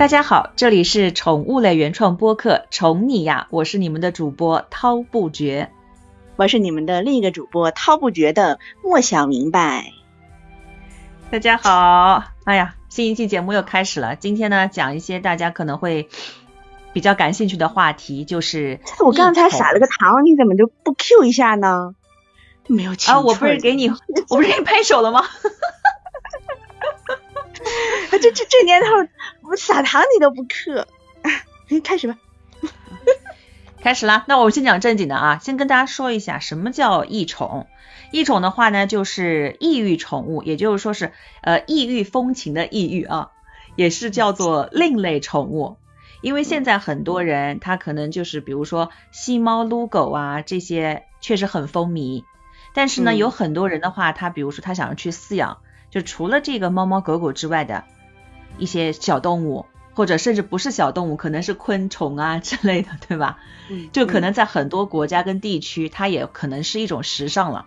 大家好，这里是宠物类原创播客《宠你呀》，我是你们的主播涛不绝，我是你们的另一个主播涛不绝的莫想明白。大家好，哎呀，新一期节目又开始了。今天呢，讲一些大家可能会比较感兴趣的话题，就是我刚才撒了个糖，你怎么就不 Q 一下呢？没有啊，我不是给你，我不是给你拍手了吗？这这这年头，我撒糖你都不嗑，开始吧。开始啦，那我先讲正经的啊，先跟大家说一下什么叫异宠。异宠的话呢，就是异域宠物，也就是说是呃异域风情的异域啊，也是叫做另类宠物。因为现在很多人他可能就是比如说吸猫撸狗啊这些确实很风靡，但是呢有很多人的话，他比如说他想要去饲养。就除了这个猫猫狗狗之外的一些小动物，或者甚至不是小动物，可能是昆虫啊之类的，对吧？嗯。就可能在很多国家跟地区，它也可能是一种时尚了。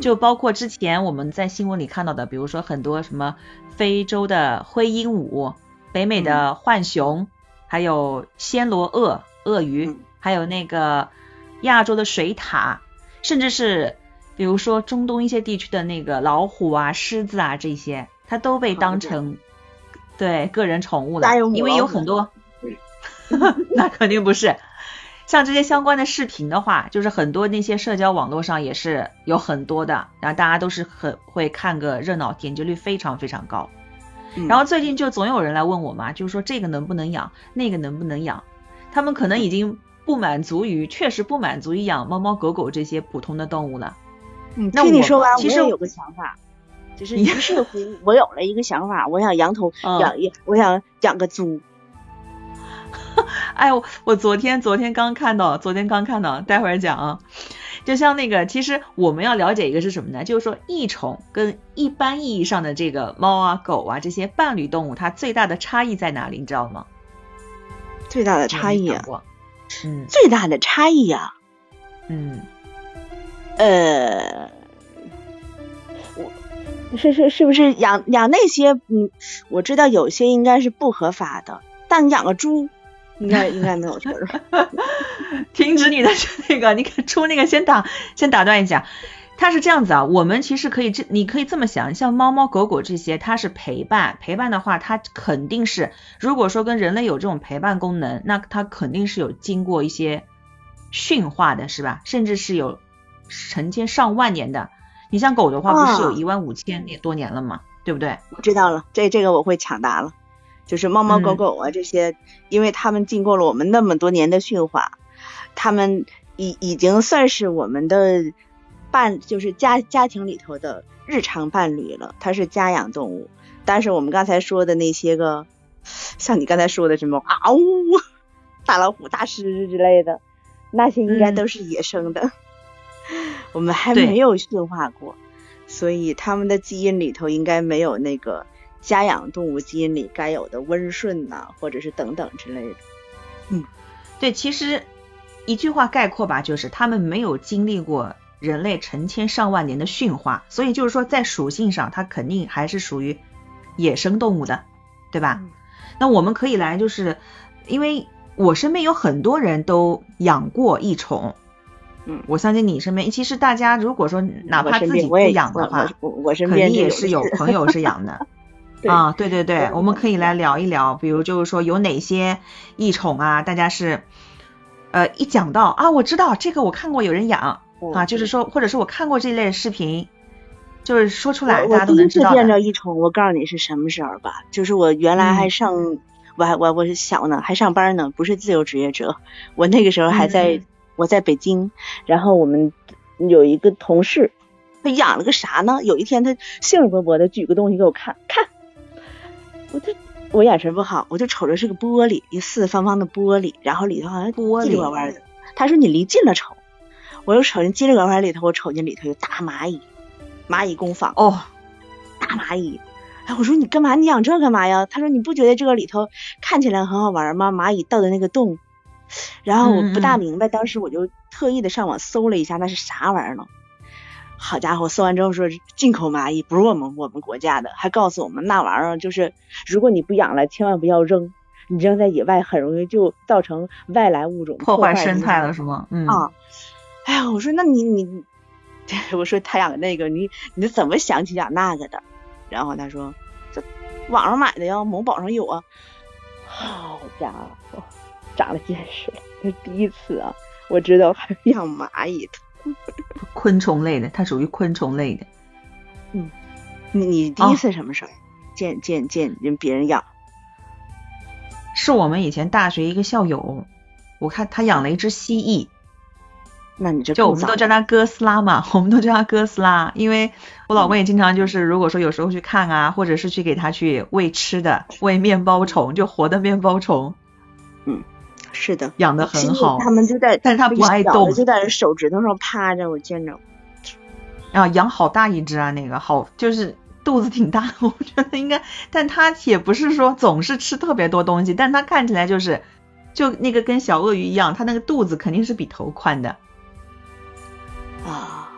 就包括之前我们在新闻里看到的，比如说很多什么非洲的灰鹦鹉、北美的浣熊，还有暹罗鳄、鳄鱼，还有那个亚洲的水獭，甚至是。比如说中东一些地区的那个老虎啊、狮子啊这些，它都被当成对个人宠物了，因为有很多，那肯定不是。像这些相关的视频的话，就是很多那些社交网络上也是有很多的，然后大家都是很会看个热闹，点击率非常非常高。然后最近就总有人来问我嘛，就是说这个能不能养，那个能不能养？他们可能已经不满足于，确实不满足于养猫猫狗狗这些普通的动物了。嗯，听你说完，我也有个想法，就是于是乎，我有了一个想法，我想养头 养一，我想养个猪。哎，我我昨天昨天刚看到，昨天刚看到，待会儿讲啊。就像那个，其实我们要了解一个是什么呢？就是说，异宠跟一般意义上的这个猫啊、狗啊这些伴侣动物，它最大的差异在哪里？你知道吗？最大的差异啊，嗯，最大的差异啊，嗯。呃，我是是是不是养养那些？嗯，我知道有些应该是不合法的，但养个猪应该应该没有错。停止你的那个，你出那个先打先打断一下。它是这样子啊，我们其实可以这你可以这么想，像猫猫狗狗这些，它是陪伴陪伴的话，它肯定是如果说跟人类有这种陪伴功能，那它肯定是有经过一些驯化的，是吧？甚至是有。成千上万年的，你像狗的话，不是有一万五千年多年了吗？对不对？我知道了，这这个我会抢答了。就是猫猫狗狗啊这些，因为它们经过了我们那么多年的驯化，他们已已经算是我们的伴，就是家家庭里头的日常伴侣了。它是家养动物，但是我们刚才说的那些个，像你刚才说的什么啊呜，大老虎、大狮子之类的，那些应该都是野生的。我们还没有驯化过，所以他们的基因里头应该没有那个家养动物基因里该有的温顺呐，或者是等等之类的。嗯，对，其实一句话概括吧，就是他们没有经历过人类成千上万年的驯化，所以就是说在属性上，它肯定还是属于野生动物的，对吧？那我们可以来，就是因为我身边有很多人都养过异宠。嗯，我相信你身边，其实大家如果说哪怕自己不养的话，我我身边肯定也是有朋友是养的。啊，对对对，我们可以来聊一聊，比如就是说有哪些异宠啊，大家是呃一讲到啊，我知道这个我看过有人养啊，就是说或者是我看过这类视频，就是说出来大家都能知道。我第一次见着异宠，我告诉你是什么时候吧，就是我原来还上，我还我我是小呢，还上班呢，不是自由职业者，我那个时候还在。我在北京，然后我们有一个同事，他养了个啥呢？有一天他兴致勃勃的举个东西给我看，看，我就我眼神不好，我就瞅着是个玻璃，一四四方方的玻璃，然后里头好像玻璃弯弯的。他说你离近了瞅，我又瞅见叽里呱呱里头，我瞅见里头有大蚂蚁，蚂蚁工坊哦，大蚂蚁。哎，我说你干嘛？你养这干嘛呀？他说你不觉得这个里头看起来很好玩吗？蚂蚁到的那个洞。然后我不大明白，当时我就特意的上网搜了一下，那是啥玩意儿呢？好家伙，搜完之后说进口蚂蚁，不是我们我们国家的，还告诉我们那玩意儿就是如果你不养了，千万不要扔，你扔在野外很容易就造成外来物种破坏生态了，是吗？嗯啊，哎呀，我说那你你，我说他养那个你你怎么想起养那个的？然后他说这网上买的呀，某宝上有啊。好家伙，长了见识了，这第一次啊，我知道还养蚂蚁的，昆虫类的，它属于昆虫类的。嗯，你你第一次什么时候见见见人别人养？是我们以前大学一个校友，我看他养了一只蜥蜴。那你就就我们都叫它哥斯拉嘛，我们都叫它哥斯拉，因为我老公也经常就是，如果说有时候去看啊，或者是去给它去喂吃的，喂面包虫，就活的面包虫。嗯，是的，养的很好。他们就在，但是他不爱动，就在手指头上趴着，我见着。啊，养好大一只啊，那个好就是肚子挺大，我觉得应该，但它也不是说总是吃特别多东西，但它看起来就是，就那个跟小鳄鱼一样，它那个肚子肯定是比头宽的。啊，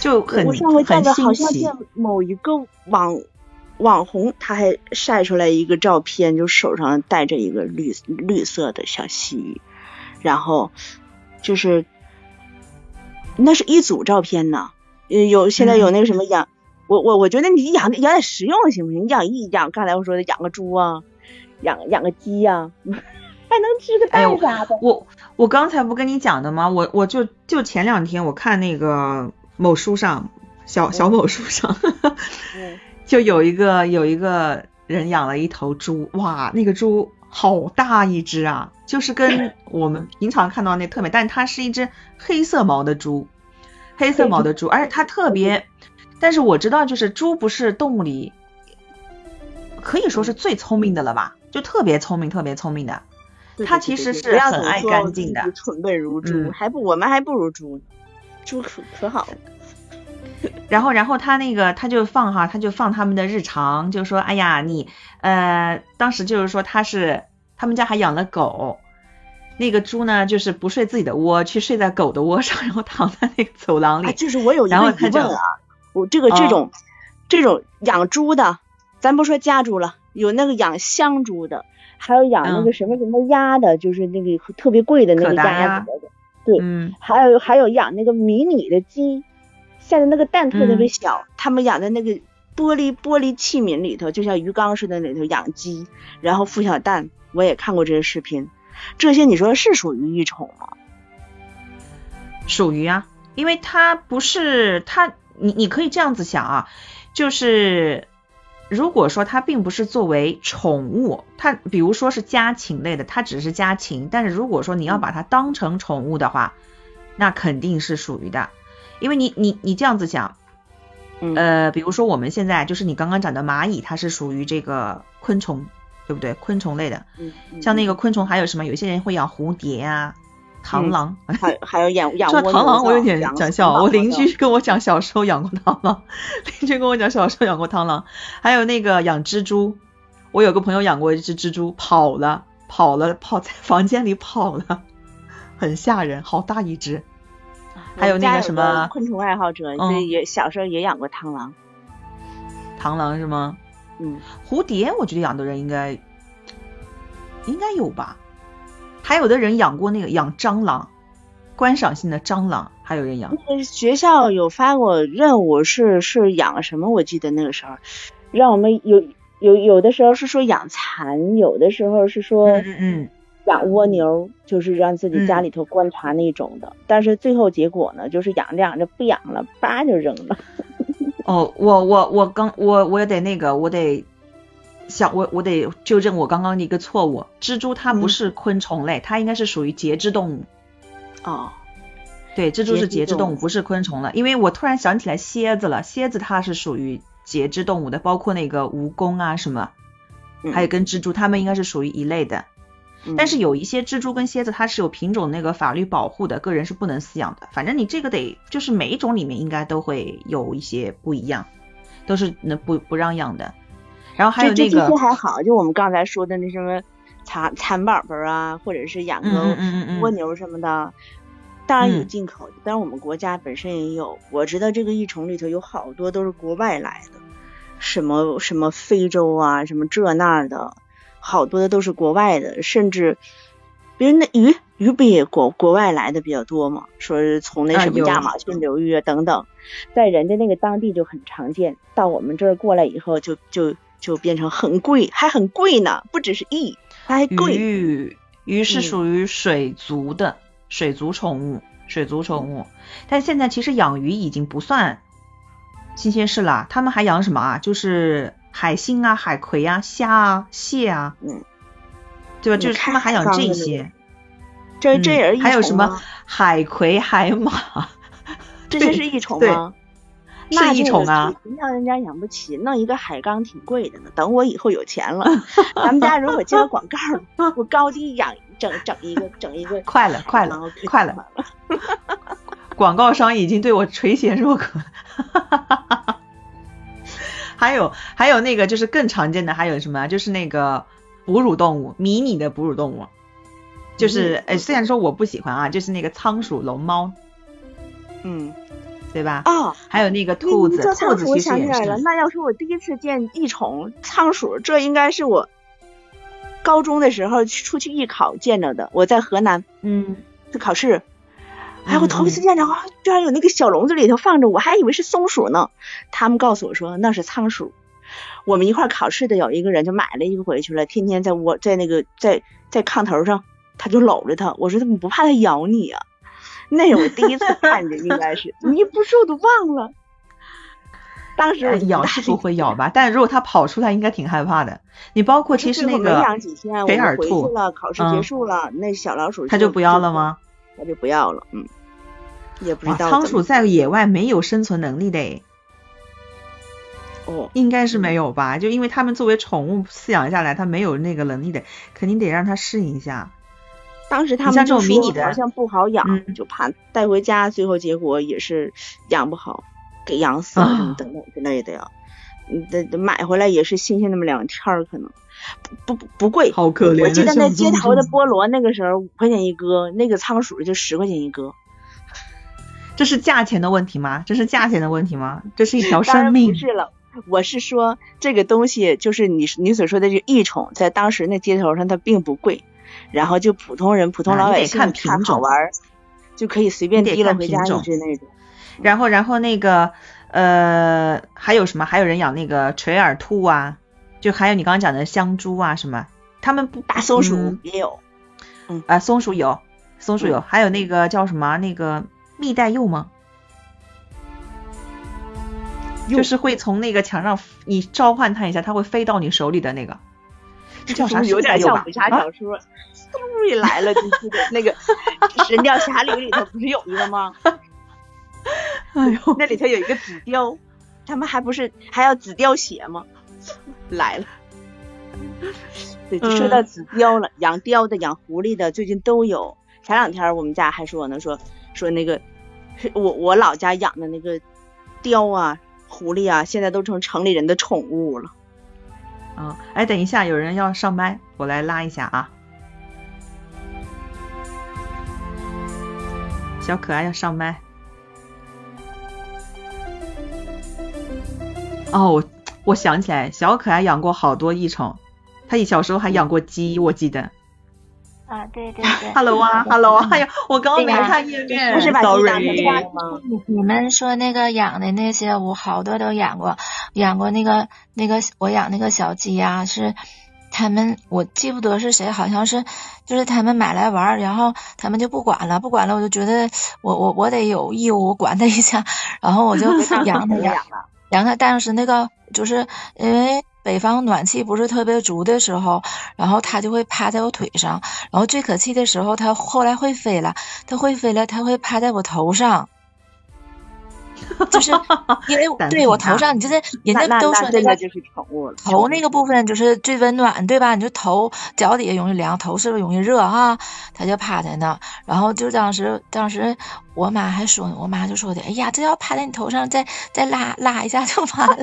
就很我上回看到好像见某一个网网红，他还晒出来一个照片，就手上戴着一个绿绿色的小蜥蜴，然后就是那是一组照片呢。有现在有那个什么养，我我我觉得你养养点实用的行不行？你养一养，刚才我说的养个猪啊，养养个鸡呀。还能吃个蛋啥的。我我刚才不跟你讲的吗？我我就就前两天我看那个某书上，小小某书上，就有一个有一个人养了一头猪，哇，那个猪好大一只啊，就是跟 我们平常看到那特别，但它是一只黑色毛的猪，黑色毛的猪，而且它特别，但是我知道就是猪不是动物里可以说是最聪明的了吧，就特别聪明，特别聪明的。它其实是很爱干净的，蠢笨如猪，还不我们还不如猪，猪可可好了。然后，然后他那个他就放哈，他就放他们的日常，就说，哎呀，你呃，当时就是说他是他们家还养了狗，那个猪呢就是不睡自己的窝，去睡在狗的窝上，然后躺在那个走廊里。就是我有一个疑问啊，我这个这种这种养猪的，咱不说家猪了，有那个养香猪的。还有养那个什么什么鸭的，就是那个特别贵的那个鸭子的，对，还有还有养那个迷你的鸡，下的那个蛋特别小，他们养在那个玻璃玻璃器皿里头，就像鱼缸似的里头养鸡，然后孵小蛋，我也看过这些视频，这些你说是属于异宠吗？属于啊，因为它不是它，你你可以这样子想啊，就是。如果说它并不是作为宠物，它比如说是家禽类的，它只是家禽。但是如果说你要把它当成宠物的话，那肯定是属于的，因为你你你这样子想，呃，比如说我们现在就是你刚刚讲的蚂蚁，它是属于这个昆虫，对不对？昆虫类的，像那个昆虫还有什么？有些人会养蝴蝶啊。螳螂，还还有养 养说螳螂，我有点讲笑。我邻居跟我讲小时候养过螳螂，邻居跟我讲小时候养过螳螂，还有那个养蜘蛛。我有个朋友养过一只蜘蛛，跑了，跑了，跑在房间里跑了，很吓人，好大一只。还有那个什么昆虫爱好者，也小时候也养过螳螂。螳螂是吗？嗯。蝴蝶，我觉得养的人应该应该有吧。还有的人养过那个养蟑螂，观赏性的蟑螂，还有人养。学校有发过任务，是是养什么？我记得那个时候，让我们有有有的时候是说养蚕，有的时候是说嗯嗯养蜗牛，就是让自己家里头观察那种的。但是最后结果呢，就是养着养着不养了，叭就扔了。哦，我我我刚我我也得那个，我得。想我我得纠正我刚刚的一个错误，蜘蛛它不是昆虫类，它应该是属于节肢动物。哦，对，蜘蛛是节肢动物，不是昆虫了。因为我突然想起来蝎子了，蝎子它是属于节肢动物的，包括那个蜈蚣啊什么，还有跟蜘蛛，它们应该是属于一类的。但是有一些蜘蛛跟蝎子它是有品种那个法律保护的，个人是不能饲养的。反正你这个得就是每一种里面应该都会有一些不一样，都是那不不让养的。然后还有那个，这些还好，就我们刚才说的那什么蚕蚕宝宝啊，或者是养个蜗牛什么的，当然有进口的，但是我们国家本身也有。我知道这个异虫里头有好多都是国外来的，什么什么非洲啊，什么这那的，好多的都是国外的，甚至别人的鱼鱼不也国国外来的比较多嘛？说是从那什么亚马逊流域啊等等，在人家那个当地就很常见，到我们这儿过来以后就就就变成很贵，还很贵呢，不只是益，还贵。鱼鱼是属于水族的，水族宠物，水族宠物。但现在其实养鱼已经不算。新鲜事了，他们还养什么啊？就是海星啊、海葵啊、虾啊、蟹啊，嗯，对吧？就是他们还养这些。这这也是还有什么海葵、海马？这些是益宠吗？是一宠啊！让人家养不起，弄一个海缸挺贵的呢。等我以后有钱了，咱们家如果接个广告，我高低养整整一个，整一个。快了，快了，快了！广告商已经对我垂涎若渴。还有还有那个就是更常见的还有什么？就是那个哺乳动物，迷你的哺乳动物，就是哎，虽然说我不喜欢啊，就是那个仓鼠、龙猫，嗯，对吧？哦，还有那个兔子，兔子我想起来了。那要是我第一次见异宠仓鼠，这应该是我高中的时候出去艺考见着的。我在河南，嗯，去考试。哎，我头一次见着，居然有那个小笼子里头放着，我还以为是松鼠呢。他们告诉我说那是仓鼠。我们一块考试的有一个人就买了一个回去了，天天在窝在那个在在炕头上，他就搂着它。我说怎么不怕它咬你啊？那是我第一次看见，应该是你不说我都忘了。当时咬是不会咬吧？但如果它跑出来，应该挺害怕的。你包括其实那个北耳兔了，考试结束了，那小老鼠它就不要了吗？它就不要了，嗯。也不知道仓鼠在野外没有生存能力的，哦，应该是没有吧？就因为他们作为宠物饲养下来，它没有那个能力的，肯定得让它适应一下。当时他们就说好像不好养，就怕带回家，最后结果也是养不好，给养死了什么等等之类的呀。嗯，得买回来也是新鲜那么两天儿，可能不不不贵。好可怜。我记得那街头的菠萝那个时候五块钱一个，那个仓鼠就十块钱一个。这是价钱的问题吗？这是价钱的问题吗？这是一条生命。不是了，我是说这个东西就是你你所说的这异宠，在当时那街头上它并不贵，然后就普通人普通老百姓看好玩，就可以随便提了回家一只那种。然后然后那个呃还有什么？还有人养那个垂耳兔啊，就还有你刚刚讲的香猪啊什么？他们不大松鼠也有，嗯啊松鼠有松鼠有，还有那个叫什么那个。蜜袋鼬吗？就是会从那个墙上，你召唤它一下，它会飞到你手里的那个。这叫啥？有点像武侠小说，嗖一来了，就是那个《神雕侠侣》里头不是有一个吗？哎呦，那里头有一个紫貂，他们还不是还要紫貂鞋吗？来了。对，就说到紫貂了，养貂的、养狐狸的，最近都有。前两天我们家还说呢，说。说那个，我我老家养的那个雕啊、狐狸啊，现在都成城里人的宠物了。嗯，哎，等一下，有人要上麦，我来拉一下啊。小可爱要上麦。哦，我我想起来，小可爱养过好多异宠，他小时候还养过鸡，我记得。啊，对对对，Hello 啊，Hello 啊，哎呀，我刚刚没看页面，不是把鸡打成？你们说那个养的那些，我好多都养过，养过那个那个我养那个小鸡呀，是他们我记不得是谁，好像是就是他们买来玩，然后他们就不管了，不管了，我就觉得我我我得有义务我管它一下，然后我就养它养养它，但是那个就是因为。北方暖气不是特别足的时候，然后它就会趴在我腿上，然后最可气的时候，它后来会飞了，它会飞了，它会趴在我头上，就是 因为对我头上，你就是人家都说那个就是宠物了，头那个部分就是最温暖，对吧？你就头脚底下容易凉，头是不是容易热啊？它就趴在那，然后就当时当时我妈还说呢，我妈就说的，哎呀，这要趴在你头上，再再拉拉一下就完了。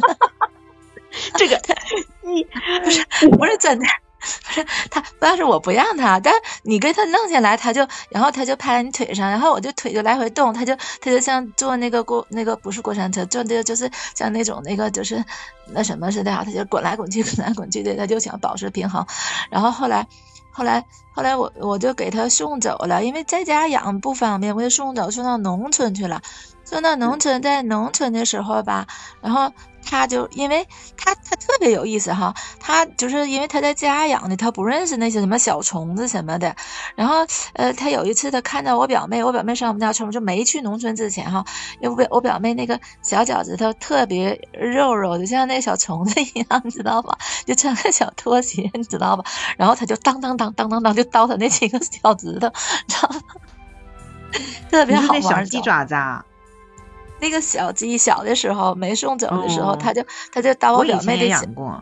这个，你不是不是真的，不是他，当时我不让他，但你给他弄下来，他就，然后他就拍你腿上，然后我就腿就来回动，他就他就像坐那个过那个不是过山车，坐的就是像那种那个就是那什么似的啊，他就滚来滚去滚来滚去的，他就想保持平衡。然后后来后来后来我我就给他送走了，因为在家养不方便，我就送走送到农村去了。送到农村，在农村的时候吧，然后。他就因为他他特别有意思哈，他就是因为他在家养的，他不认识那些什么小虫子什么的。然后呃，他有一次他看到我表妹，我表妹上我们家村，就没去农村之前哈，因为我表妹那个小脚趾头特别肉肉的，像那小虫子一样，你 知道吧？就穿个小拖鞋，你知道吧？然后他就当当当当当当就叨他那几个小指头，知道吗？特别好玩。小鸡爪子。啊。那个小鸡小的时候没送走的时候，他就它就叨我表妹的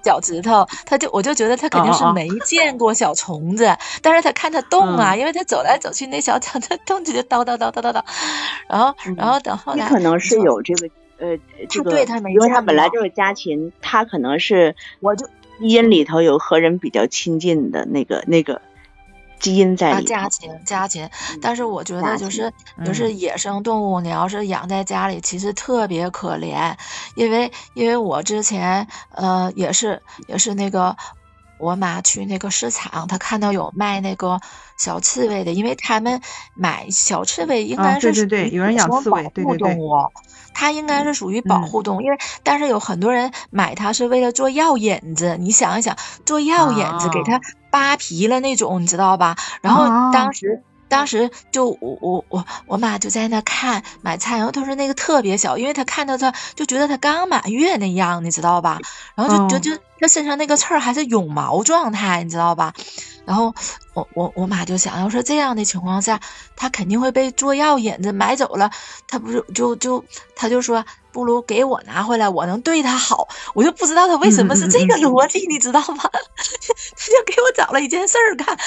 脚趾头，它就我就觉得它肯定是没见过小虫子，但是它看它 动啊，因为它走来走去那小脚在动，就叨叨叨叨叨叨，然后然后等后来，你可能是有这个呃这个，因为它本来就是家禽，它可能是我就基因里头有和人比较亲近的那个那个。基因在里，家禽家禽，但是我觉得就是就是野生动物，你要是养在家里，其实特别可怜，因为因为我之前呃也是也是那个我妈去那个市场，她看到有卖那个小刺猬的，因为他们买小刺猬应该是对对对，有人养刺猬，对对对，它应该是属于保护动物，因为但是有很多人买它是为了做药引子，你想一想，做药引子给它。扒皮了那种，你知道吧？然后当时，当时就我我我我妈就在那看买菜，然后她说那个特别小，因为她看到她就觉得她刚满月那样，你知道吧？然后就就就她身上那个刺儿还是绒毛状态，你知道吧？然后我我我妈就想，要说这样的情况下，她肯定会被做药引子买走了。她不是就就她就说，不如给我拿回来，我能对他好。我就不知道他为什么是这个逻辑，你知道吗？他就给我找了一件事儿干，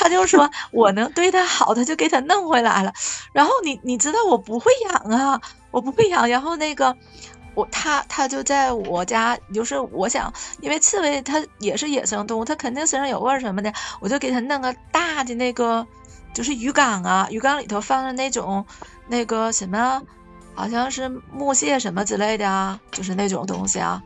他就说 我能对他好，他就给他弄回来了。然后你你知道我不会养啊，我不会养。然后那个。我他他就在我家，就是我想，因为刺猬它也是野生动物，它肯定身上有味儿什么的，我就给它弄个大的那个，就是鱼缸啊，鱼缸里头放着那种那个什么，好像是木屑什么之类的啊，就是那种东西啊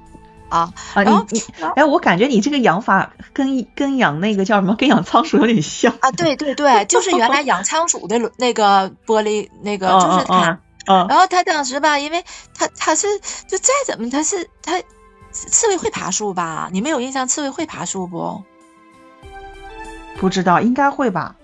啊。然后你哎，我感觉你这个养法跟跟养那个叫什么，跟养仓鼠有点像啊。对对对，就是原来养仓鼠的那个玻璃那个，就是它。然后他当时吧，因为他他是就再怎么他是他刺猬会爬树吧？你们有印象刺猬会爬树不？不知道，应该会吧。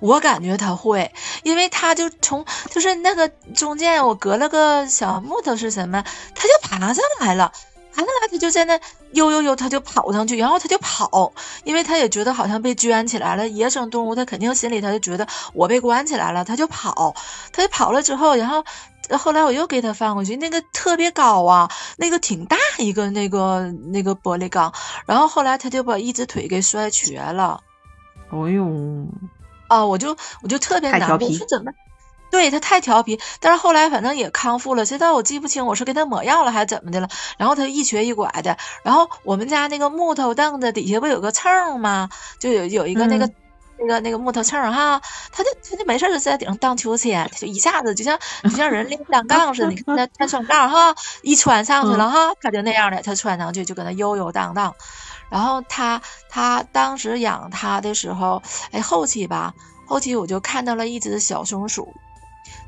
我感觉他会，因为他就从就是那个中间我隔了个小木头是什么，他就爬上来了。爬上来，他就在那悠悠悠，他就跑上去，然后他就跑，因为他也觉得好像被圈起来了。野生动物，他肯定心里他就觉得我被关起来了，他就跑，他就跑了之后，然后后来我又给他放过去，那个特别高啊，那个挺大一个那个那个玻璃缸，然后后来他就把一只腿给摔瘸了。哎呦，啊，我就我就特别难过，是怎么？对他太调皮，但是后来反正也康复了。现在我记不清我是给他抹药了还是怎么的了。然后他一瘸一拐的。然后我们家那个木头凳子底下不有个秤吗？就有有一个那个那个那个木头秤哈。他就他就没事就在顶上荡秋千，他就一下子就像就像人练单 杠似的。你看他 他双杠哈，一穿上去了哈，他就那样的，他穿上去就搁那悠悠荡荡。然后他他当时养他的时候，哎，后期吧，后期我就看到了一只小松鼠。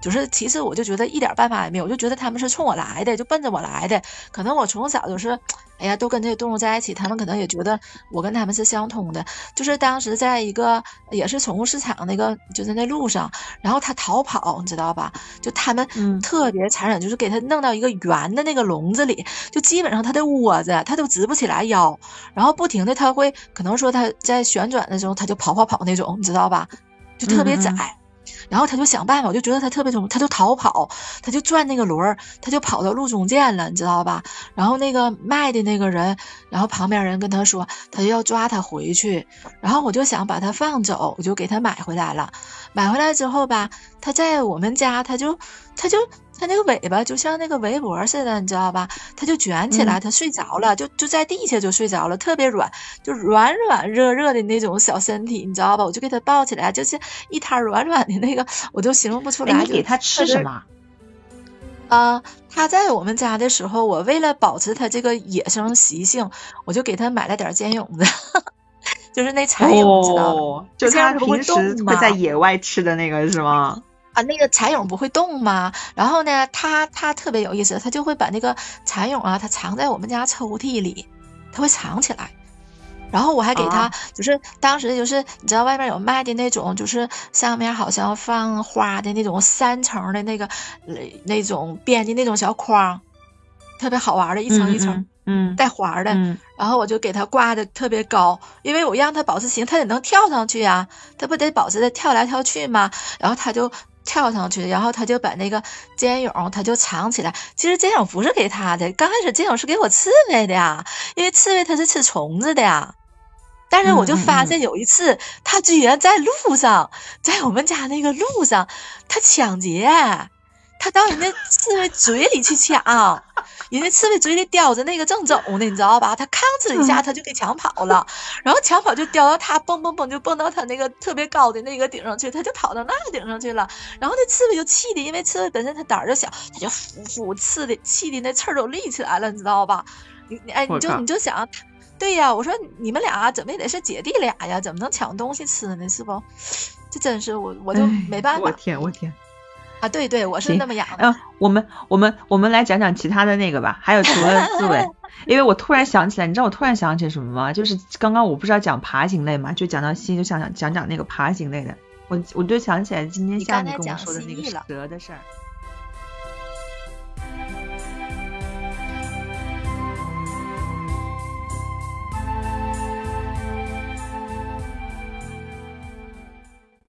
就是，其实我就觉得一点办法也没有，我就觉得他们是冲我来的，就奔着我来的。可能我从小就是，哎呀，都跟这些动物在一起，他们可能也觉得我跟他们是相通的。就是当时在一个也是宠物市场那个，就是那路上，然后它逃跑，你知道吧？就他们特别残忍，就是给它弄到一个圆的那个笼子里，就基本上它的窝子它都直不起来腰，然后不停的它会可能说它在旋转的时候它就跑跑跑那种，你知道吧？就特别窄。然后他就想办法，我就觉得他特别聪他就逃跑，他就转那个轮儿，他就跑到路中间了，你知道吧？然后那个卖的那个人，然后旁边人跟他说，他就要抓他回去。然后我就想把他放走，我就给他买回来了。买回来之后吧，他在我们家，他就他就它那个尾巴就像那个围脖似的，你知道吧？它就卷起来，它睡着了，就就在地下就睡着了，特别软，就软软热热的那种小身体，你知道吧？我就给它抱起来，就是一滩软软的那个，我都形容不出来。你给它吃什么？啊，它在我们家的时候，我为了保持它这个野生习性，我就给它买了点尖蛹子，就是那蚕蛹，知道吗？就它平时会在野外吃的那个是吗？啊，那个蚕蛹不会动吗？然后呢，它它特别有意思，它就会把那个蚕蛹啊，它藏在我们家抽屉里，它会藏起来。然后我还给它，就是当时就是你知道外面有卖的那种，就是上面好像放花的那种三层的那个那种编的那种小筐，特别好玩的，一层一层，嗯，带环的。然后我就给它挂的特别高，因为我让它保持形，它得能跳上去呀，它不得保持的跳来跳去吗？然后它就。跳上去，然后他就把那个尖蛹，他就藏起来。其实尖蛹不是给他的，刚开始尖蛹是给我刺猬的呀，因为刺猬它是吃虫子的呀。但是我就发现有一次，他居然在路上，在我们家那个路上，他抢劫，他到人家刺猬嘴里去抢。人家刺猬嘴里叼着那个正走呢，你知道吧？他吭哧一下，他就给抢跑了，然后抢跑就叼到他，蹦蹦蹦就蹦到他那个特别高的那个顶上去，他就跑到那个顶上去了。然后那刺猬就气的，因为刺猬本身它胆儿就小，它就呼呼刺的，气的那刺儿都立起来了，你知道吧？你你哎，你就你就想，对呀，我说你们俩怎么也得是姐弟俩呀？怎么能抢东西吃呢？是不？这真是我我就没办法。我天，我天。啊，对对，我是那么养的。嗯，我们我们我们来讲讲其他的那个吧。还有除了刺猬，因为我突然想起来，你知道我突然想起什么吗？就是刚刚我不是要讲爬行类嘛，就讲到蜥，就想想讲讲那个爬行类的。我我就想起来今天下午跟我说的那个蛇的事儿。